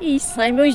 Isso, aí meus